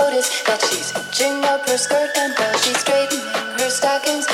notice that she's hitching up her skirt and while she's straightening her stockings.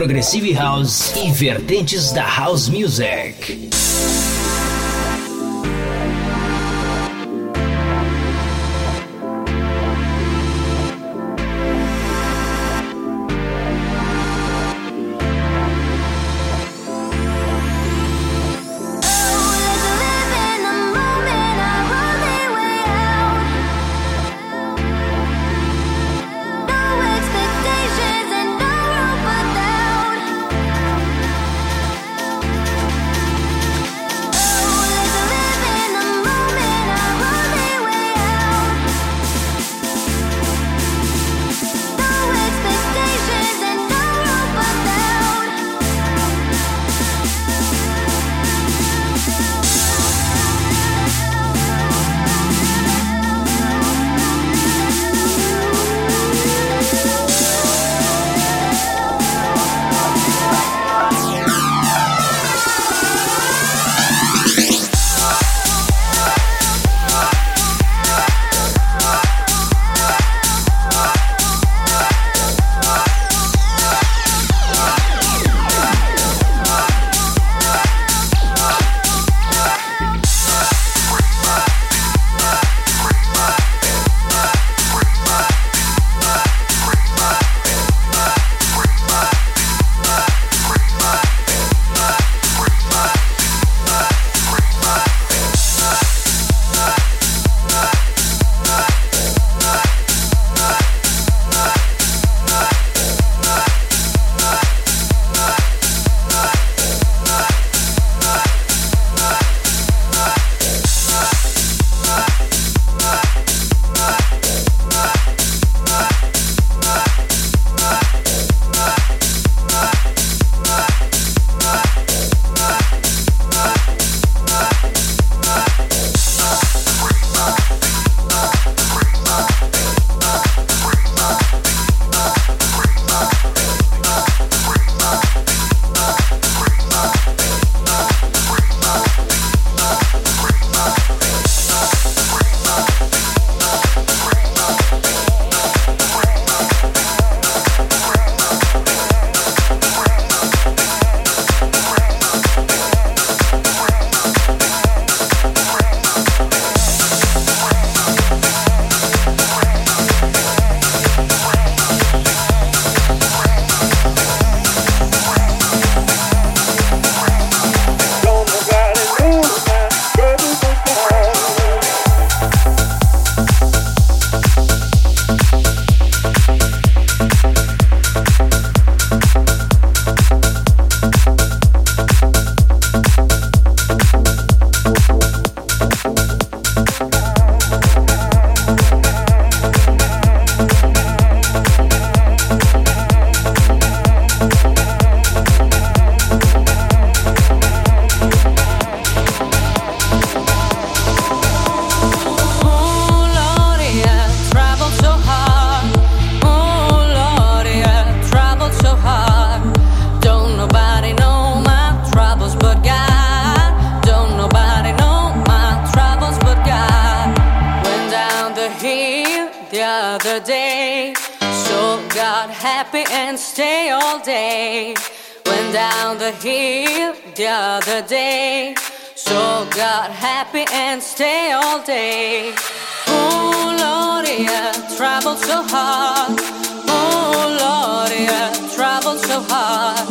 Progressive House e vertentes da House Music. Other day. So got happy and stay all day. Went down the hill the other day. So got happy and stay all day. Oh Lord, yeah, traveled so hard. Oh Lord, yeah, traveled so hard.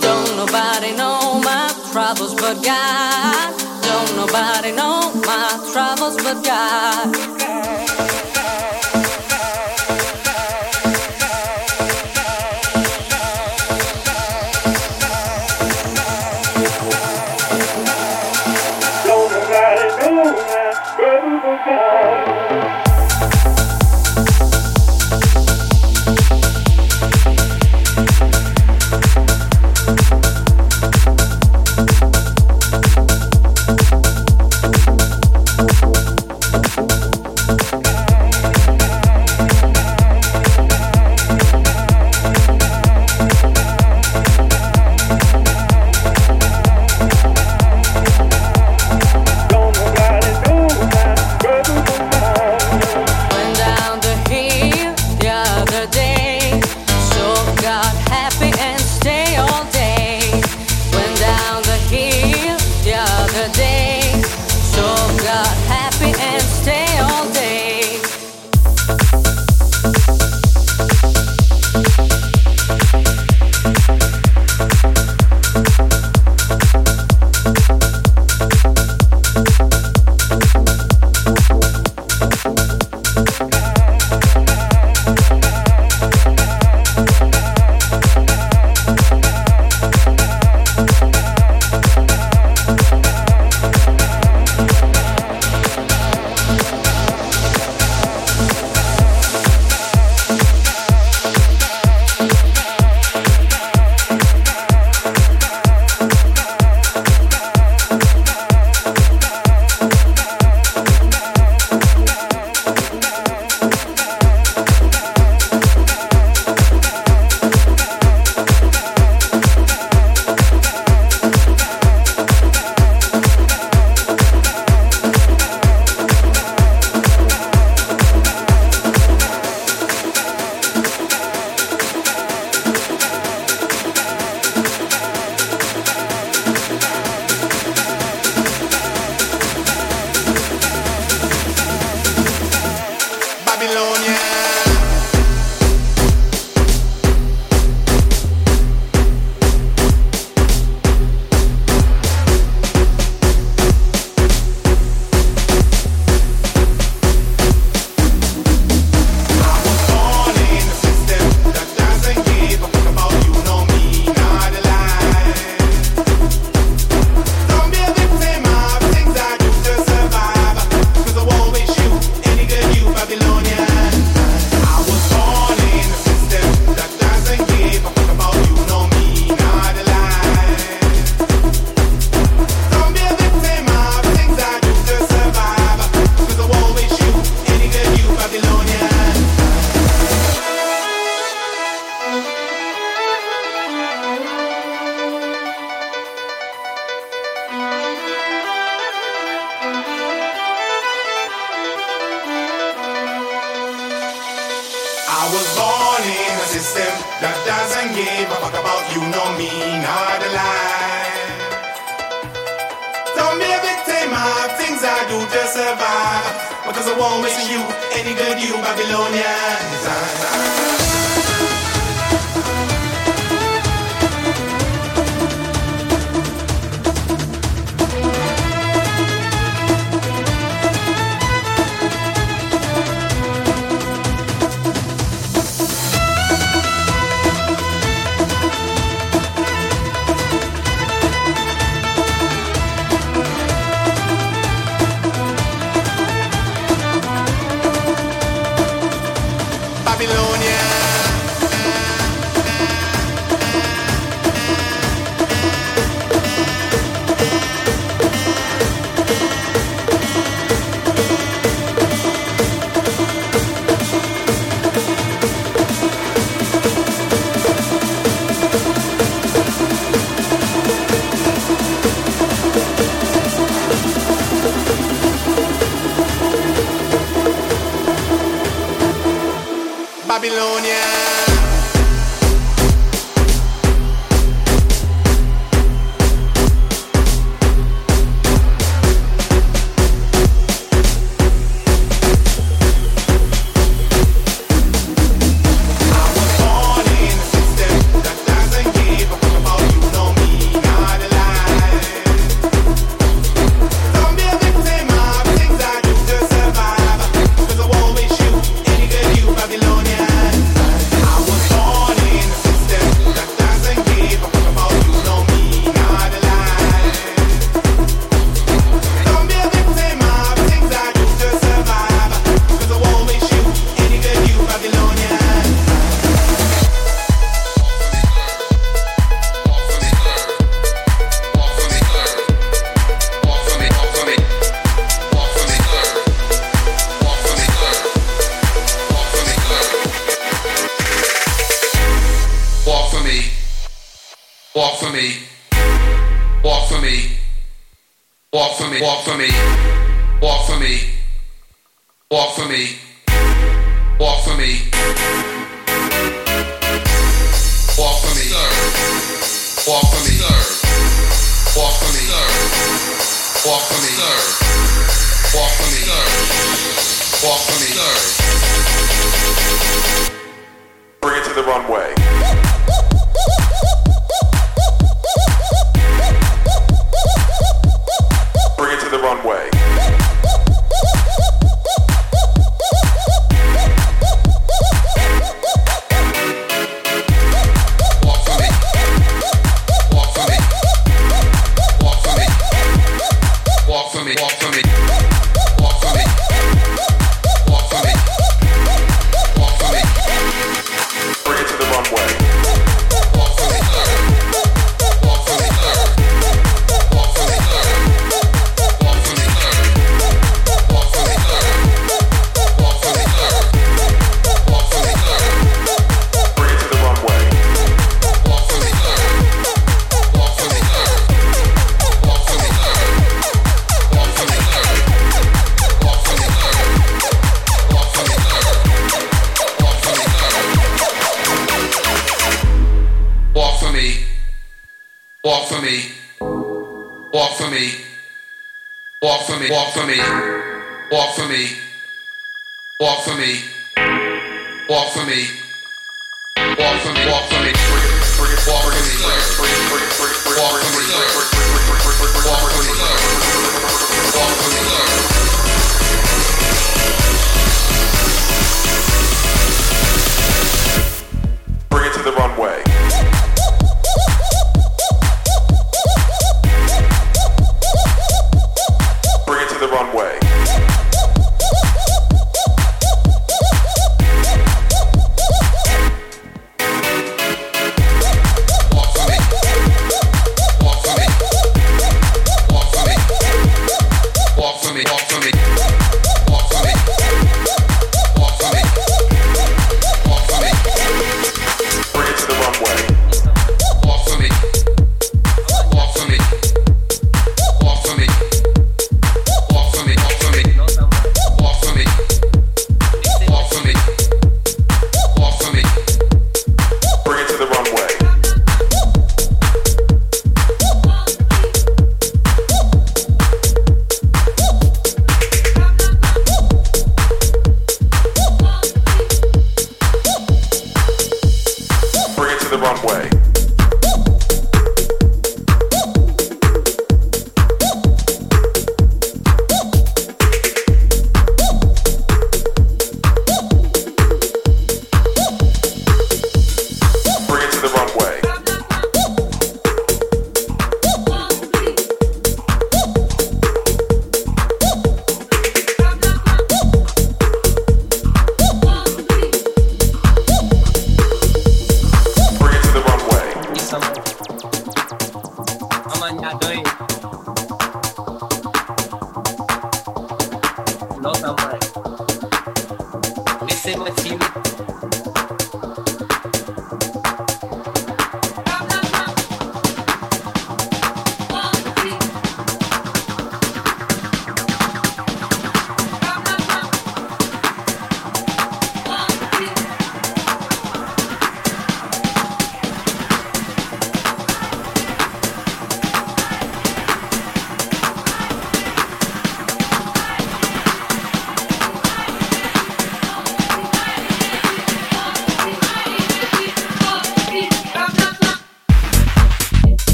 Don't nobody know my troubles but God. Don't nobody know my troubles but God. home missing you. Any good you, Babylonians.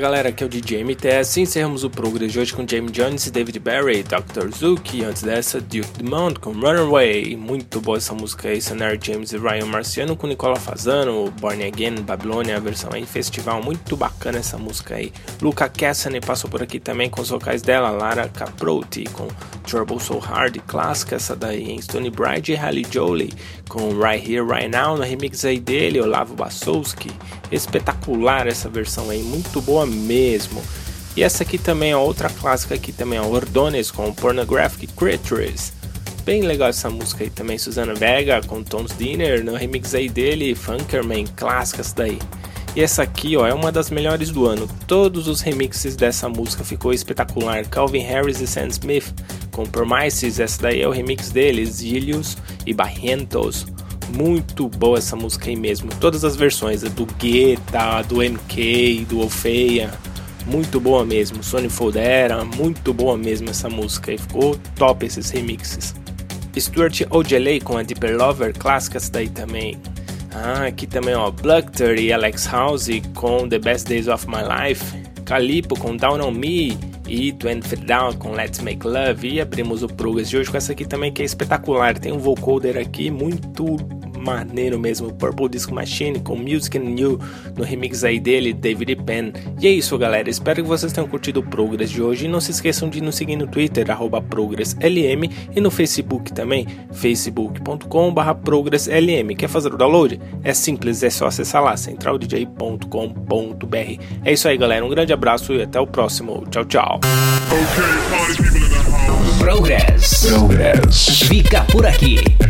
Galera, aqui é o DJ MTS. Encerramos o Progress de hoje com Jamie Jones e David Barry, Dr. Zuki. Antes dessa, Duke Dumont com Runaway. Muito boa essa música aí, Sonara James e Ryan Marciano com Nicola Fazano, Born Again, Babylonia, a versão aí, festival. Muito bacana essa música aí. Luca Cassiane passou por aqui também com os vocais dela, Lara Caprotti com Trouble So Hard, clássica essa daí, em Stone Bride e Halle Jolie com Right Here, Right Now, no remix aí dele, Olavo Basowski. Espetacular essa versão aí, muito boa mesmo. E essa aqui também é outra clássica aqui também, é Ordones com Pornographic Creatures. Bem legal essa música aí também, Susana Vega com Tom's Dinner, no remix aí dele, Funkerman, clássicas daí. E essa aqui, ó, é uma das melhores do ano. Todos os remixes dessa música ficou espetacular. Calvin Harris e Sam Smith com Promises, essa daí é o remix deles, Gilius e Barrientos. Muito boa essa música aí mesmo. Todas as versões, do Guetta, do MK, do Ofeia. Muito boa mesmo. Sony Foldera, muito boa mesmo essa música. E ficou top esses remixes. Stuart Ojeley com a Deeper Lover, clássicas daí também. Ah, aqui também ó, Bluckter e Alex House com The Best Days of My Life. Calipo com Down on Me e Feet Down com Let's Make Love. E abrimos o Progress de hoje com essa aqui também que é espetacular. Tem um vocoder aqui muito maneiro mesmo, Purple Disco Machine com Music and You no remix aí dele, David Penn. E é isso, galera. Espero que vocês tenham curtido o Progress de hoje. E não se esqueçam de nos seguir no Twitter, arroba ProgressLM, e no Facebook também, facebook.com.br ProgressLM. Quer fazer o download? É simples, é só acessar lá, centraldj.com.br. É isso aí, galera. Um grande abraço e até o próximo. Tchau, tchau. Progress. Progress. Fica por aqui.